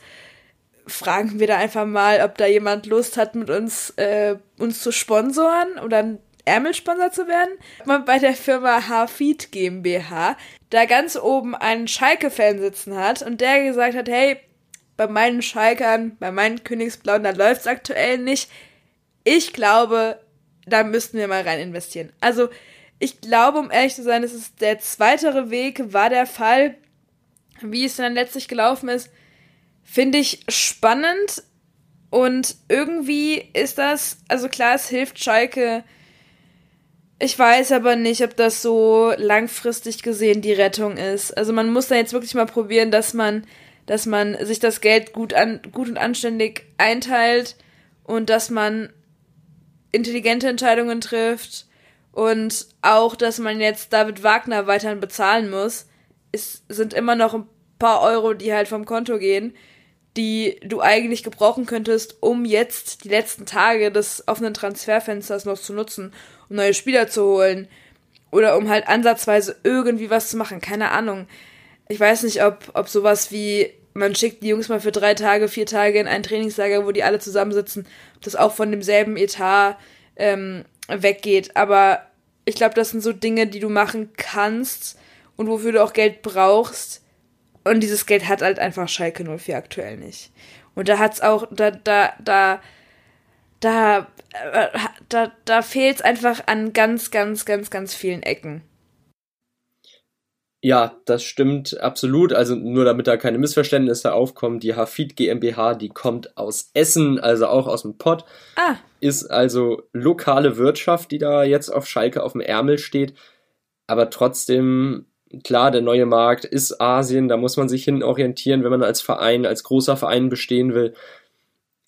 Fragen wir da einfach mal, ob da jemand Lust hat, mit uns, äh, uns zu sponsoren oder ein Ärmelsponsor zu werden. Man bei der Firma Hafid GmbH da ganz oben einen Schalke-Fan sitzen hat und der gesagt hat, hey, bei meinen Schalkern, bei meinen Königsblauen, da läuft's aktuell nicht. Ich glaube, da müssten wir mal rein investieren. Also, ich glaube, um ehrlich zu sein, es ist der zweitere Weg, war der Fall. Wie es dann letztlich gelaufen ist, finde ich spannend. Und irgendwie ist das, also klar, es hilft Schalke. Ich weiß aber nicht, ob das so langfristig gesehen die Rettung ist. Also man muss da jetzt wirklich mal probieren, dass man dass man sich das Geld gut, an, gut und anständig einteilt und dass man intelligente Entscheidungen trifft und auch, dass man jetzt David Wagner weiterhin bezahlen muss, ist, sind immer noch ein paar Euro, die halt vom Konto gehen, die du eigentlich gebrauchen könntest, um jetzt die letzten Tage des offenen Transferfensters noch zu nutzen, um neue Spieler zu holen oder um halt ansatzweise irgendwie was zu machen. Keine Ahnung ich weiß nicht, ob, ob sowas wie, man schickt die Jungs mal für drei Tage, vier Tage in ein Trainingslager, wo die alle zusammensitzen, ob das auch von demselben Etat ähm, weggeht. Aber ich glaube, das sind so Dinge, die du machen kannst und wofür du auch Geld brauchst. Und dieses Geld hat halt einfach Schalke 04 aktuell nicht. Und da hat's auch, da, da, da, da, äh, da, da fehlt's einfach an ganz, ganz, ganz, ganz vielen Ecken. Ja, das stimmt absolut. Also nur damit da keine Missverständnisse aufkommen, die Hafid GmbH, die kommt aus Essen, also auch aus dem Pott. Ah. Ist also lokale Wirtschaft, die da jetzt auf Schalke auf dem Ärmel steht. Aber trotzdem, klar, der neue Markt ist Asien, da muss man sich hin orientieren, wenn man als Verein, als großer Verein bestehen will.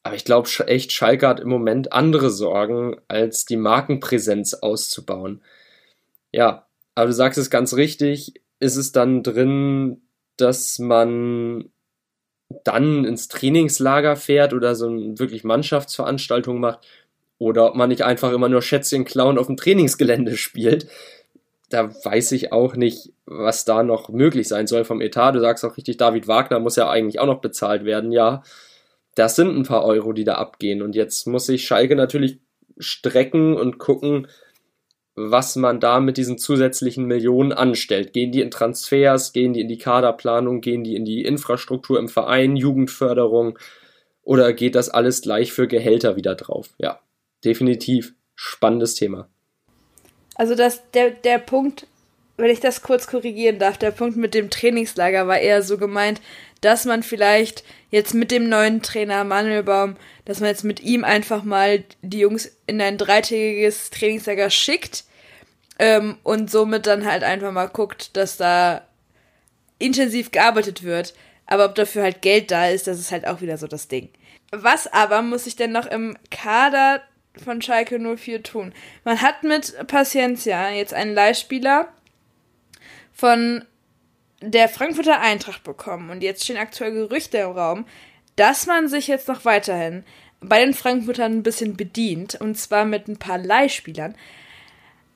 Aber ich glaube echt, Schalke hat im Moment andere Sorgen, als die Markenpräsenz auszubauen. Ja, aber du sagst es ganz richtig, ist es dann drin, dass man dann ins Trainingslager fährt oder so eine wirklich Mannschaftsveranstaltung macht oder ob man nicht einfach immer nur Schätzchen klauen auf dem Trainingsgelände spielt. Da weiß ich auch nicht, was da noch möglich sein soll vom Etat. Du sagst auch richtig, David Wagner muss ja eigentlich auch noch bezahlt werden. Ja, das sind ein paar Euro, die da abgehen. Und jetzt muss sich Schalke natürlich strecken und gucken, was man da mit diesen zusätzlichen Millionen anstellt. Gehen die in Transfers, gehen die in die Kaderplanung, gehen die in die Infrastruktur im Verein, Jugendförderung oder geht das alles gleich für Gehälter wieder drauf? Ja, definitiv spannendes Thema. Also das, der, der Punkt, wenn ich das kurz korrigieren darf, der Punkt mit dem Trainingslager war eher so gemeint, dass man vielleicht jetzt mit dem neuen Trainer Manuel Baum dass man jetzt mit ihm einfach mal die Jungs in ein dreitägiges Trainingslager schickt ähm, und somit dann halt einfach mal guckt, dass da intensiv gearbeitet wird. Aber ob dafür halt Geld da ist, das ist halt auch wieder so das Ding. Was aber muss ich denn noch im Kader von Schalke 04 tun? Man hat mit Paciencia jetzt einen Leihspieler von der Frankfurter Eintracht bekommen und jetzt stehen aktuell Gerüchte im Raum, dass man sich jetzt noch weiterhin bei den Frankfurtern ein bisschen bedient und zwar mit ein paar Leihspielern.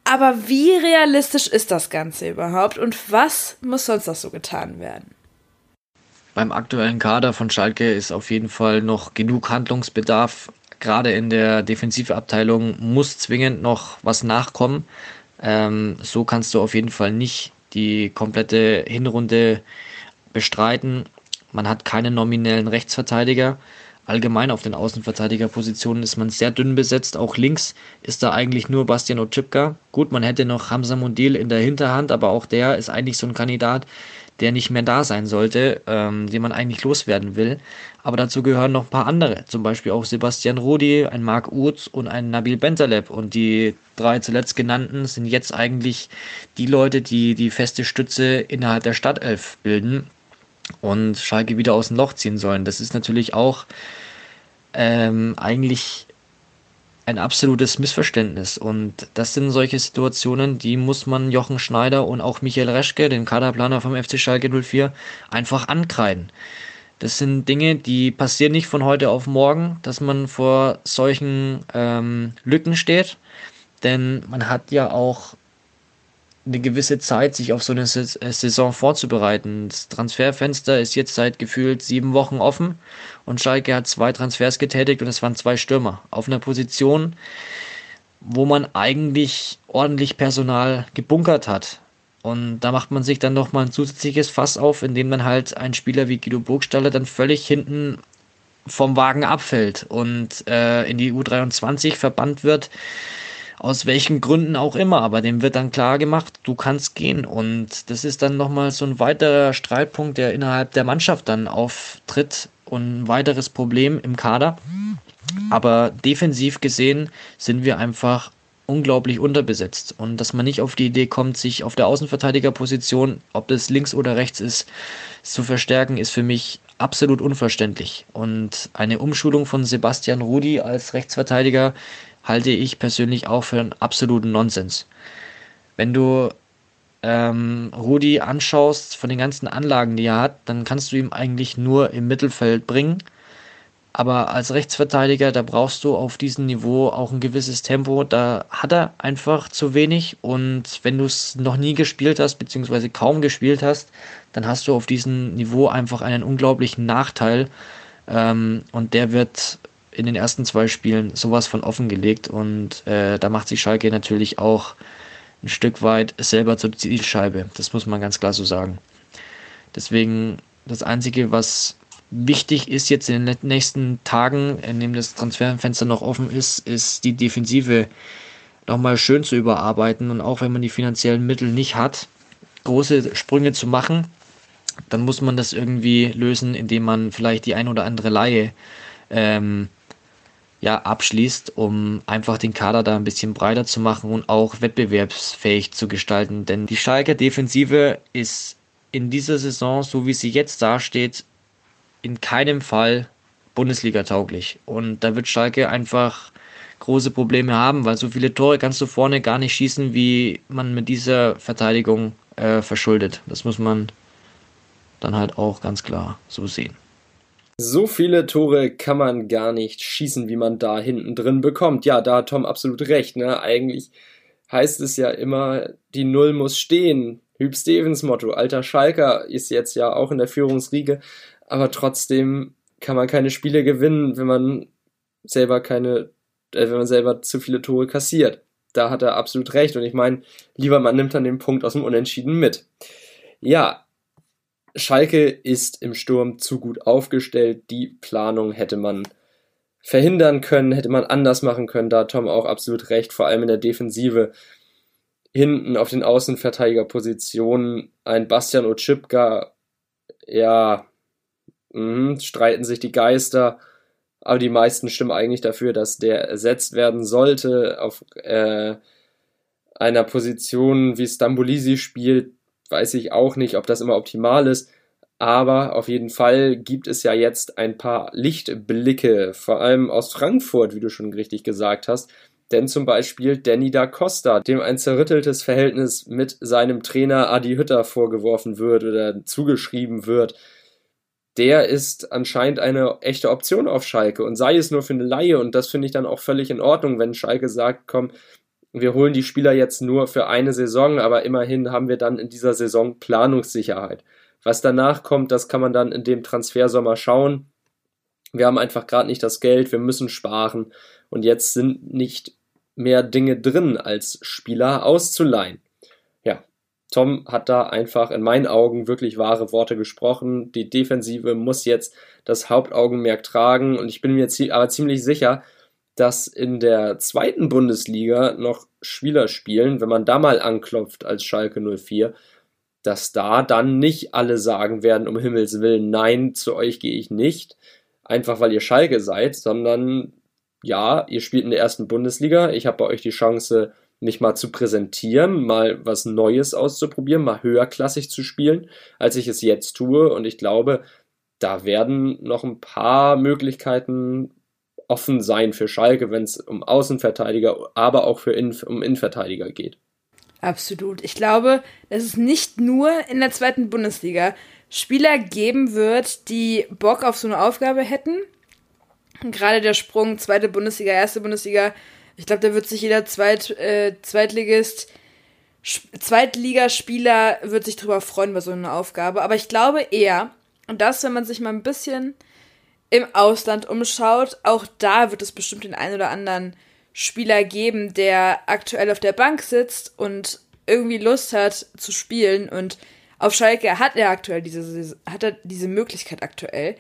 Aber wie realistisch ist das Ganze überhaupt und was muss sonst noch so getan werden? Beim aktuellen Kader von Schalke ist auf jeden Fall noch genug Handlungsbedarf. Gerade in der Defensivabteilung muss zwingend noch was nachkommen. Ähm, so kannst du auf jeden Fall nicht die komplette Hinrunde bestreiten. Man hat keinen nominellen Rechtsverteidiger. Allgemein auf den Außenverteidigerpositionen ist man sehr dünn besetzt. Auch links ist da eigentlich nur Bastian Otschipka. Gut, man hätte noch Hamza Mundil in der Hinterhand, aber auch der ist eigentlich so ein Kandidat, der nicht mehr da sein sollte, ähm, den man eigentlich loswerden will. Aber dazu gehören noch ein paar andere, zum Beispiel auch Sebastian Rudi, ein Marc Uth und ein Nabil Bentaleb. Und die drei zuletzt genannten sind jetzt eigentlich die Leute, die die feste Stütze innerhalb der Stadtelf bilden und Schalke wieder aus dem Loch ziehen sollen. Das ist natürlich auch ähm, eigentlich ein absolutes Missverständnis. Und das sind solche Situationen, die muss man Jochen Schneider und auch Michael Reschke, den Kaderplaner vom FC Schalke 04, einfach ankreiden. Das sind Dinge, die passieren nicht von heute auf morgen, dass man vor solchen ähm, Lücken steht. Denn man hat ja auch eine gewisse Zeit, sich auf so eine äh, Saison vorzubereiten. Das Transferfenster ist jetzt seit gefühlt sieben Wochen offen und Schalke hat zwei Transfers getätigt und es waren zwei Stürmer auf einer Position, wo man eigentlich ordentlich Personal gebunkert hat. Und da macht man sich dann nochmal ein zusätzliches Fass auf, indem dann halt ein Spieler wie Guido Burgstaller dann völlig hinten vom Wagen abfällt und äh, in die U23 verbannt wird aus welchen Gründen auch immer, aber dem wird dann klar gemacht, du kannst gehen. Und das ist dann nochmal so ein weiterer Streitpunkt, der innerhalb der Mannschaft dann auftritt und ein weiteres Problem im Kader. Aber defensiv gesehen sind wir einfach unglaublich unterbesetzt. Und dass man nicht auf die Idee kommt, sich auf der Außenverteidigerposition, ob das links oder rechts ist, zu verstärken, ist für mich absolut unverständlich. Und eine Umschulung von Sebastian Rudi als Rechtsverteidiger halte ich persönlich auch für einen absoluten Nonsens. Wenn du ähm, Rudi anschaust von den ganzen Anlagen, die er hat, dann kannst du ihm eigentlich nur im Mittelfeld bringen. Aber als Rechtsverteidiger, da brauchst du auf diesem Niveau auch ein gewisses Tempo. Da hat er einfach zu wenig. Und wenn du es noch nie gespielt hast, beziehungsweise kaum gespielt hast, dann hast du auf diesem Niveau einfach einen unglaublichen Nachteil. Ähm, und der wird in den ersten zwei Spielen sowas von offengelegt und äh, da macht sich Schalke natürlich auch ein Stück weit selber zur Zielscheibe. Das muss man ganz klar so sagen. Deswegen das Einzige, was wichtig ist jetzt in den nächsten Tagen, in dem das Transferfenster noch offen ist, ist die Defensive nochmal schön zu überarbeiten und auch wenn man die finanziellen Mittel nicht hat, große Sprünge zu machen, dann muss man das irgendwie lösen, indem man vielleicht die ein oder andere Laie ähm, ja, abschließt, um einfach den Kader da ein bisschen breiter zu machen und auch wettbewerbsfähig zu gestalten. Denn die Schalker Defensive ist in dieser Saison, so wie sie jetzt dasteht, in keinem Fall Bundesliga tauglich. Und da wird Schalke einfach große Probleme haben, weil so viele Tore kannst du vorne gar nicht schießen, wie man mit dieser Verteidigung äh, verschuldet. Das muss man dann halt auch ganz klar so sehen. So viele Tore kann man gar nicht schießen, wie man da hinten drin bekommt. Ja, da hat Tom absolut recht. Ne? Eigentlich heißt es ja immer, die Null muss stehen. Hüb Stevens Motto. Alter Schalker ist jetzt ja auch in der Führungsriege, aber trotzdem kann man keine Spiele gewinnen, wenn man selber keine, äh, wenn man selber zu viele Tore kassiert. Da hat er absolut recht. Und ich meine, lieber man nimmt dann den Punkt aus dem Unentschieden mit. Ja, Schalke ist im Sturm zu gut aufgestellt. Die Planung hätte man verhindern können, hätte man anders machen können. Da hat Tom auch absolut recht, vor allem in der Defensive. Hinten auf den Außenverteidigerpositionen ein Bastian Otschipka, ja, mh, streiten sich die Geister, aber die meisten stimmen eigentlich dafür, dass der ersetzt werden sollte auf äh, einer Position, wie Stambulisi spielt, weiß ich auch nicht, ob das immer optimal ist. Aber auf jeden Fall gibt es ja jetzt ein paar Lichtblicke, vor allem aus Frankfurt, wie du schon richtig gesagt hast. Denn zum Beispiel Danny da Costa, dem ein zerrütteltes Verhältnis mit seinem Trainer Adi Hütter vorgeworfen wird oder zugeschrieben wird, der ist anscheinend eine echte Option auf Schalke und sei es nur für eine Laie und das finde ich dann auch völlig in Ordnung, wenn Schalke sagt, komm, wir holen die Spieler jetzt nur für eine Saison, aber immerhin haben wir dann in dieser Saison Planungssicherheit. Was danach kommt, das kann man dann in dem Transfersommer schauen. Wir haben einfach gerade nicht das Geld, wir müssen sparen und jetzt sind nicht mehr Dinge drin, als Spieler auszuleihen. Ja, Tom hat da einfach in meinen Augen wirklich wahre Worte gesprochen. Die Defensive muss jetzt das Hauptaugenmerk tragen und ich bin mir aber ziemlich sicher, dass in der zweiten Bundesliga noch Spieler spielen, wenn man da mal anklopft als Schalke 04, dass da dann nicht alle sagen werden, um Himmels Willen, nein, zu euch gehe ich nicht, einfach weil ihr Schalke seid, sondern ja, ihr spielt in der ersten Bundesliga, ich habe bei euch die Chance, mich mal zu präsentieren, mal was Neues auszuprobieren, mal höherklassig zu spielen, als ich es jetzt tue. Und ich glaube, da werden noch ein paar Möglichkeiten offen sein für Schalke, wenn es um Außenverteidiger, aber auch für Innen, um Innenverteidiger geht. Absolut. Ich glaube, dass es nicht nur in der zweiten Bundesliga Spieler geben wird, die Bock auf so eine Aufgabe hätten. Gerade der Sprung zweite Bundesliga, erste Bundesliga, ich glaube, da wird sich jeder Zweit, äh, Zweitligist, Zweitligaspieler wird sich drüber freuen bei so einer Aufgabe. Aber ich glaube eher, und das, wenn man sich mal ein bisschen im Ausland umschaut, auch da wird es bestimmt den einen oder anderen Spieler geben, der aktuell auf der Bank sitzt und irgendwie Lust hat zu spielen und auf Schalke hat er aktuell diese, hat er diese Möglichkeit aktuell.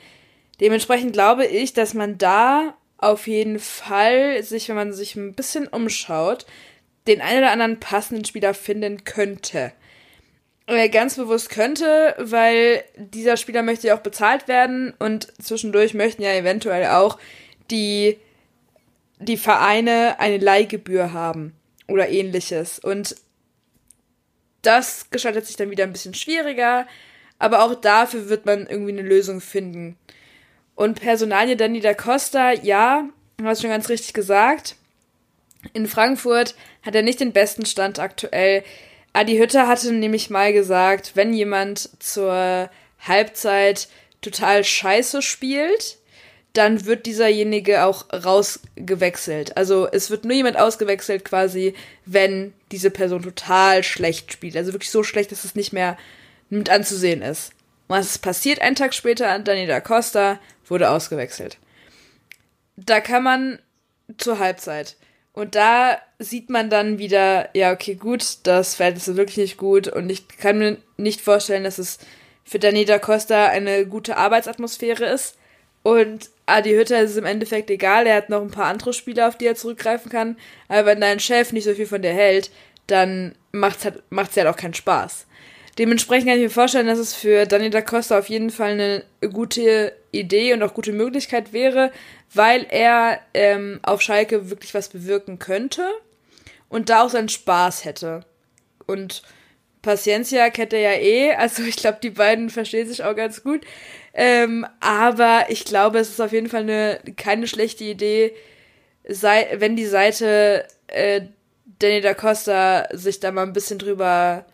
Dementsprechend glaube ich, dass man da auf jeden Fall sich, wenn man sich ein bisschen umschaut, den einen oder anderen passenden Spieler finden könnte. Äh, ganz bewusst könnte, weil dieser Spieler möchte ja auch bezahlt werden und zwischendurch möchten ja eventuell auch die, die Vereine eine Leihgebühr haben oder ähnliches. Und das gestaltet sich dann wieder ein bisschen schwieriger, aber auch dafür wird man irgendwie eine Lösung finden. Und Personalie Danny da Costa, ja, hast schon ganz richtig gesagt. In Frankfurt hat er nicht den besten Stand aktuell. Adi Hütter hatte nämlich mal gesagt, wenn jemand zur Halbzeit total scheiße spielt, dann wird dieserjenige auch rausgewechselt. Also es wird nur jemand ausgewechselt quasi, wenn diese Person total schlecht spielt. Also wirklich so schlecht, dass es nicht mehr mit anzusehen ist. Was ist passiert? Einen Tag später, Daniela Costa wurde ausgewechselt. Da kann man zur Halbzeit. Und da sieht man dann wieder, ja, okay, gut, das Verhältnis ist wirklich nicht gut. Und ich kann mir nicht vorstellen, dass es für Daniela Costa eine gute Arbeitsatmosphäre ist. Und Adi Hütter ist es im Endeffekt egal, er hat noch ein paar andere Spieler, auf die er zurückgreifen kann. Aber wenn dein Chef nicht so viel von dir hält, dann macht's halt, macht's halt auch keinen Spaß. Dementsprechend kann ich mir vorstellen, dass es für Dani da Costa auf jeden Fall eine gute Idee und auch gute Möglichkeit wäre, weil er ähm, auf Schalke wirklich was bewirken könnte und da auch seinen Spaß hätte. Und Paciencia kennt er ja eh, also ich glaube, die beiden verstehen sich auch ganz gut. Ähm, aber ich glaube, es ist auf jeden Fall eine keine schlechte Idee, sei, wenn die Seite äh, Danny da Costa sich da mal ein bisschen drüber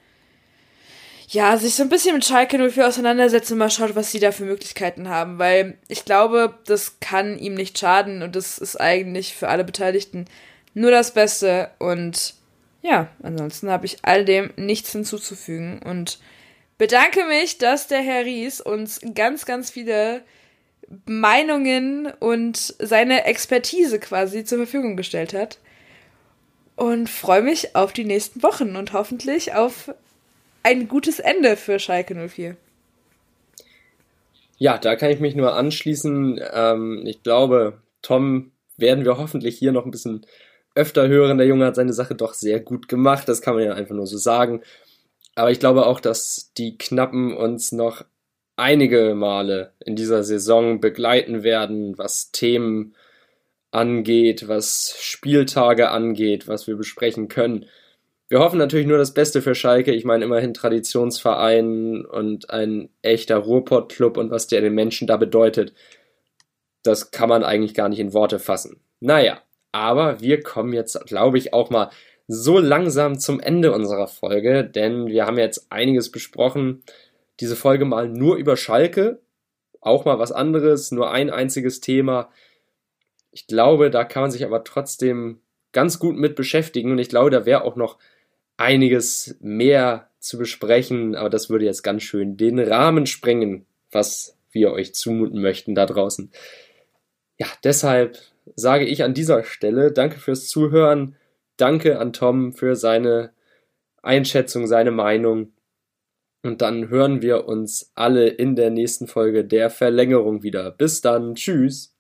ja, sich so ein bisschen mit Schalke 04 auseinandersetzen und mal schaut, was sie da für Möglichkeiten haben, weil ich glaube, das kann ihm nicht schaden und das ist eigentlich für alle Beteiligten nur das Beste und ja, ansonsten habe ich all dem nichts hinzuzufügen und bedanke mich, dass der Herr Ries uns ganz, ganz viele Meinungen und seine Expertise quasi zur Verfügung gestellt hat. Und freue mich auf die nächsten Wochen und hoffentlich auf ein gutes Ende für Schalke 04. Ja, da kann ich mich nur anschließen. Ähm, ich glaube, Tom werden wir hoffentlich hier noch ein bisschen öfter hören. Der Junge hat seine Sache doch sehr gut gemacht. Das kann man ja einfach nur so sagen. Aber ich glaube auch, dass die Knappen uns noch einige Male in dieser Saison begleiten werden, was Themen angeht, was Spieltage angeht, was wir besprechen können. Wir hoffen natürlich nur das Beste für Schalke. Ich meine, immerhin Traditionsverein und ein echter Ruhrpott-Club und was der den Menschen da bedeutet, das kann man eigentlich gar nicht in Worte fassen. Naja, aber wir kommen jetzt, glaube ich, auch mal so langsam zum Ende unserer Folge, denn wir haben jetzt einiges besprochen. Diese Folge mal nur über Schalke, auch mal was anderes, nur ein einziges Thema. Ich glaube, da kann man sich aber trotzdem ganz gut mit beschäftigen und ich glaube, da wäre auch noch einiges mehr zu besprechen, aber das würde jetzt ganz schön den Rahmen sprengen, was wir euch zumuten möchten da draußen. Ja, deshalb sage ich an dieser Stelle danke fürs Zuhören. Danke an Tom für seine Einschätzung, seine Meinung. Und dann hören wir uns alle in der nächsten Folge der Verlängerung wieder. Bis dann. Tschüss.